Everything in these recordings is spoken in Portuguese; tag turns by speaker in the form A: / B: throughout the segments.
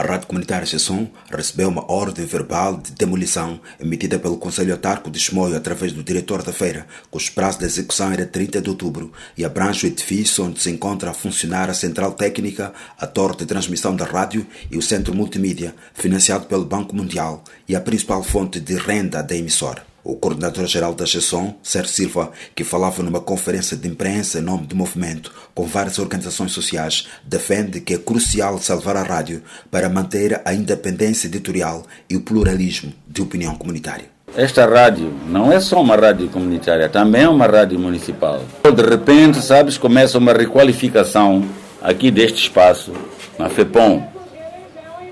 A: A Rádio Comunitária Chesson recebeu uma ordem verbal de demolição emitida pelo Conselho Autarco de Chimoio através do diretor da feira, cujo prazo de execução era 30 de outubro e abrange o edifício onde se encontra a funcionar a central técnica, a torre de transmissão da rádio e o centro multimídia, financiado pelo Banco Mundial e a principal fonte de renda da emissora. O coordenador-geral da Chesson, Sérgio Silva, que falava numa conferência de imprensa em nome do movimento com várias organizações sociais, defende que é crucial salvar a rádio para manter a independência editorial e o pluralismo de opinião comunitária.
B: Esta rádio não é só uma rádio comunitária, também é uma rádio municipal. De repente, sabes, começa uma requalificação aqui deste espaço, na FEPOM,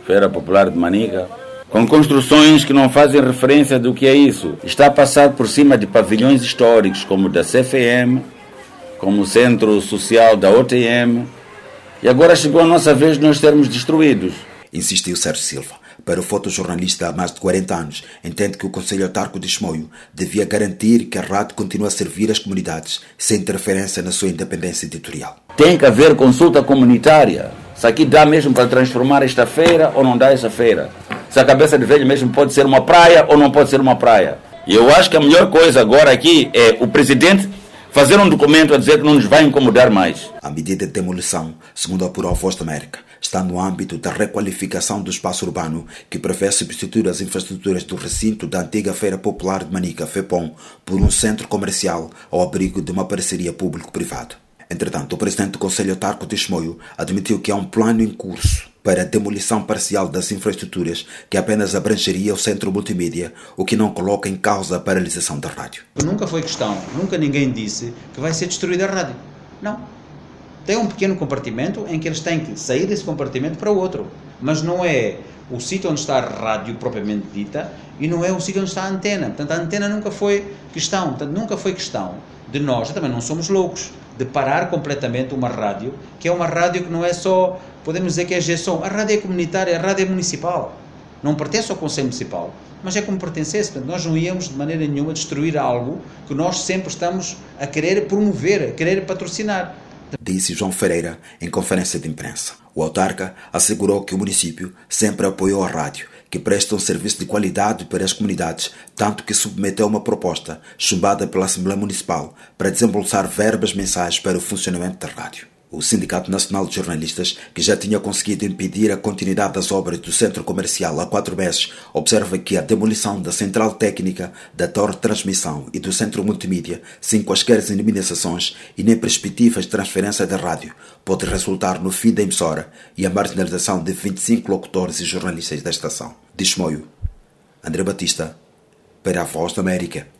B: Feira Popular de Manica, com construções que não fazem referência do que é isso. Está a passar por cima de pavilhões históricos, como o da CFM, como o Centro Social da OTM, e agora chegou a nossa vez de nós sermos destruídos.
A: Insistiu Sérgio Silva. Para o fotojornalista há mais de 40 anos, entende que o Conselho Autarco de Chimoio devia garantir que a rádio continue a servir as comunidades, sem interferência na sua independência editorial.
B: Tem que haver consulta comunitária. Se aqui dá mesmo para transformar esta feira ou não dá essa feira se a cabeça de velho mesmo pode ser uma praia ou não pode ser uma praia. E eu acho que a melhor coisa agora aqui é o presidente fazer um documento a dizer que não nos vai incomodar mais.
A: A medida de demolição, segundo apurou a Voz da América, está no âmbito da requalificação do espaço urbano que prevê substituir as infraestruturas do recinto da antiga Feira Popular de Manica, FEPOM, por um centro comercial ao abrigo de uma parceria público-privada. Entretanto, o presidente do Conselho Autarco de Chimoio admitiu que há um plano em curso para a demolição parcial das infraestruturas que apenas abrangeria o centro multimídia, o que não coloca em causa a paralisação da rádio.
C: Nunca foi questão, nunca ninguém disse que vai ser destruída a rádio. Não. Tem um pequeno compartimento em que eles têm que sair desse compartimento para o outro. Mas não é o sítio onde está a rádio propriamente dita e não é o sítio onde está a antena. Portanto, a antena nunca foi questão. Portanto, nunca foi questão de nós, também não somos loucos, de parar completamente uma rádio, que é uma rádio que não é só podemos dizer que é gestão. A rádio é comunitária, a rádio é municipal. Não pertence ao Conselho Municipal, mas é como pertencesse. Portanto, nós não íamos de maneira nenhuma destruir algo que nós sempre estamos a querer promover, a querer patrocinar.
A: Disse João Ferreira em conferência de imprensa. O autarca assegurou que o município sempre apoiou a rádio, que presta um serviço de qualidade para as comunidades, tanto que submeteu uma proposta, chumbada pela Assembleia Municipal, para desembolsar verbas mensais para o funcionamento da rádio. O Sindicato Nacional de Jornalistas, que já tinha conseguido impedir a continuidade das obras do centro comercial há quatro meses, observa que a demolição da central técnica, da torre de transmissão e do centro multimídia, sem quaisquer indemnizações e nem perspectivas de transferência da rádio, pode resultar no fim da emissora e a marginalização de 25 locutores e jornalistas da estação. Diz Moio, André Batista, para a Voz da América.